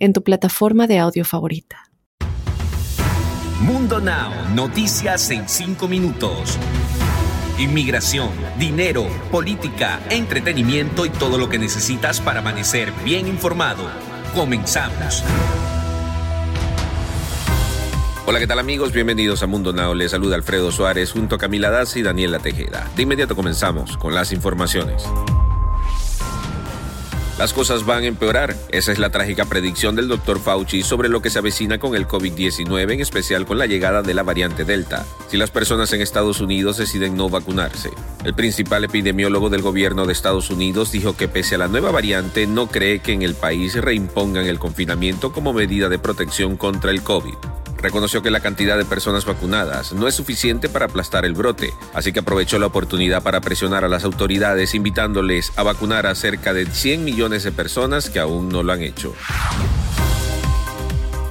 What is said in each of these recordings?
en tu plataforma de audio favorita. Mundo Now, noticias en 5 minutos. Inmigración, dinero, política, entretenimiento y todo lo que necesitas para amanecer bien informado. Comenzamos. Hola, ¿qué tal amigos? Bienvenidos a Mundo Now. Les saluda Alfredo Suárez junto a Camila Daz y Daniela Tejeda. De inmediato comenzamos con las informaciones. Las cosas van a empeorar. Esa es la trágica predicción del Dr. Fauci sobre lo que se avecina con el COVID-19, en especial con la llegada de la variante Delta, si las personas en Estados Unidos deciden no vacunarse. El principal epidemiólogo del gobierno de Estados Unidos dijo que pese a la nueva variante no cree que en el país reimpongan el confinamiento como medida de protección contra el COVID reconoció que la cantidad de personas vacunadas no es suficiente para aplastar el brote, así que aprovechó la oportunidad para presionar a las autoridades invitándoles a vacunar a cerca de 100 millones de personas que aún no lo han hecho.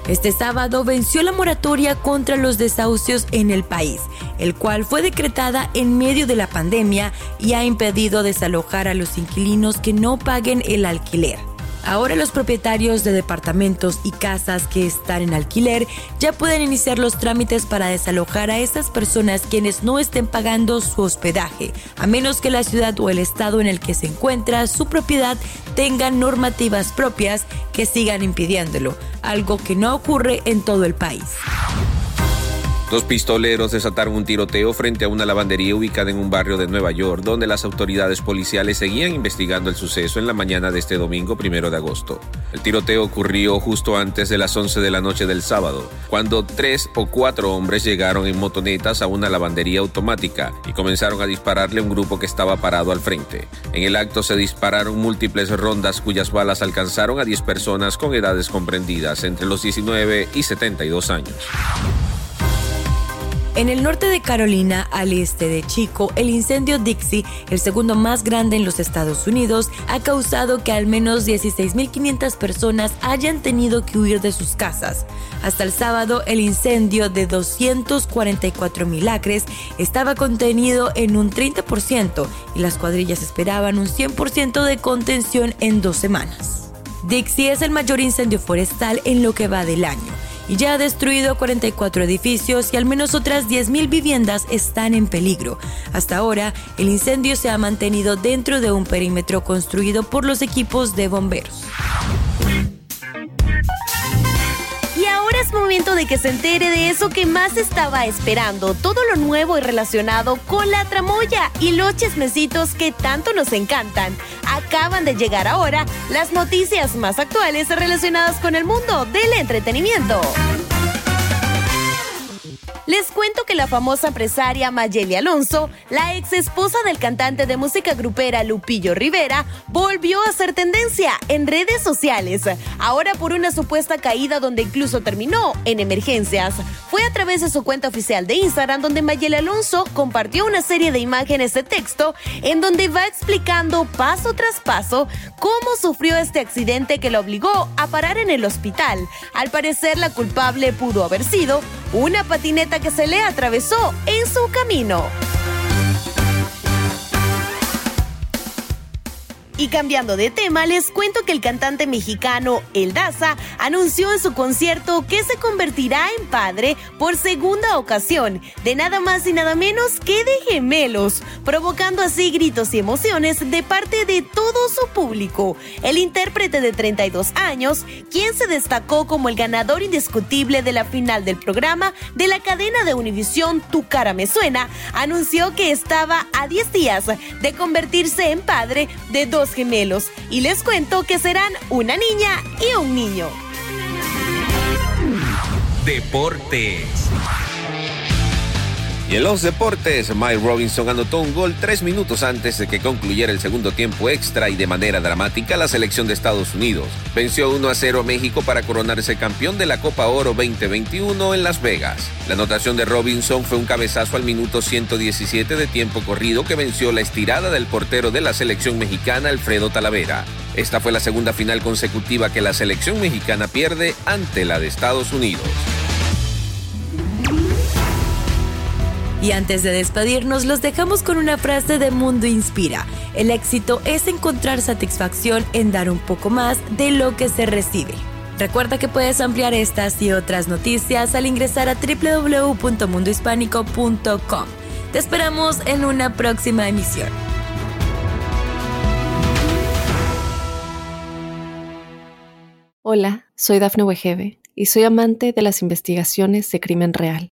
Este sábado venció la moratoria contra los desahucios en el país, el cual fue decretada en medio de la pandemia y ha impedido desalojar a los inquilinos que no paguen el alquiler. Ahora los propietarios de departamentos y casas que están en alquiler ya pueden iniciar los trámites para desalojar a esas personas quienes no estén pagando su hospedaje, a menos que la ciudad o el estado en el que se encuentra su propiedad tengan normativas propias que sigan impidiéndolo, algo que no ocurre en todo el país. Dos pistoleros desataron un tiroteo frente a una lavandería ubicada en un barrio de Nueva York, donde las autoridades policiales seguían investigando el suceso en la mañana de este domingo primero de agosto. El tiroteo ocurrió justo antes de las 11 de la noche del sábado, cuando tres o cuatro hombres llegaron en motonetas a una lavandería automática y comenzaron a dispararle a un grupo que estaba parado al frente. En el acto se dispararon múltiples rondas cuyas balas alcanzaron a 10 personas con edades comprendidas entre los 19 y 72 años. En el norte de Carolina, al este de Chico, el incendio Dixie, el segundo más grande en los Estados Unidos, ha causado que al menos 16.500 personas hayan tenido que huir de sus casas. Hasta el sábado, el incendio de 244.000 acres estaba contenido en un 30% y las cuadrillas esperaban un 100% de contención en dos semanas. Dixie es el mayor incendio forestal en lo que va del año y ya ha destruido 44 edificios y al menos otras 10.000 viviendas están en peligro. Hasta ahora, el incendio se ha mantenido dentro de un perímetro construido por los equipos de bomberos. De que se entere de eso que más estaba esperando, todo lo nuevo y relacionado con la tramoya y los chismecitos que tanto nos encantan. Acaban de llegar ahora las noticias más actuales relacionadas con el mundo del entretenimiento. Les cuento que la famosa empresaria Mayeli Alonso, la ex esposa del cantante de música grupera Lupillo Rivera, volvió a ser tendencia en redes sociales. Ahora por una supuesta caída donde incluso terminó en emergencias. Fue a través de su cuenta oficial de Instagram donde Mayeli Alonso compartió una serie de imágenes de texto en donde va explicando paso tras paso cómo sufrió este accidente que lo obligó a parar en el hospital. Al parecer la culpable pudo haber sido una patineta que se le atravesó en su camino. Y cambiando de tema, les cuento que el cantante mexicano El Daza anunció en su concierto que se convertirá en padre por segunda ocasión, de nada más y nada menos que de gemelos, provocando así gritos y emociones de parte de todo su público. El intérprete de 32 años, quien se destacó como el ganador indiscutible de la final del programa de la cadena de Univisión Tu cara me suena, anunció que estaba a 10 días de convertirse en padre de dos gemelos y les cuento que serán una niña y un niño. Deportes. Y en los deportes, Mike Robinson anotó un gol tres minutos antes de que concluyera el segundo tiempo extra y de manera dramática la selección de Estados Unidos. Venció 1 a 0 a México para coronarse campeón de la Copa Oro 2021 en Las Vegas. La anotación de Robinson fue un cabezazo al minuto 117 de tiempo corrido que venció la estirada del portero de la selección mexicana Alfredo Talavera. Esta fue la segunda final consecutiva que la selección mexicana pierde ante la de Estados Unidos. Y antes de despedirnos, los dejamos con una frase de Mundo Inspira. El éxito es encontrar satisfacción en dar un poco más de lo que se recibe. Recuerda que puedes ampliar estas y otras noticias al ingresar a www.mundohispánico.com. Te esperamos en una próxima emisión. Hola, soy Dafne Wegebe y soy amante de las investigaciones de crimen real.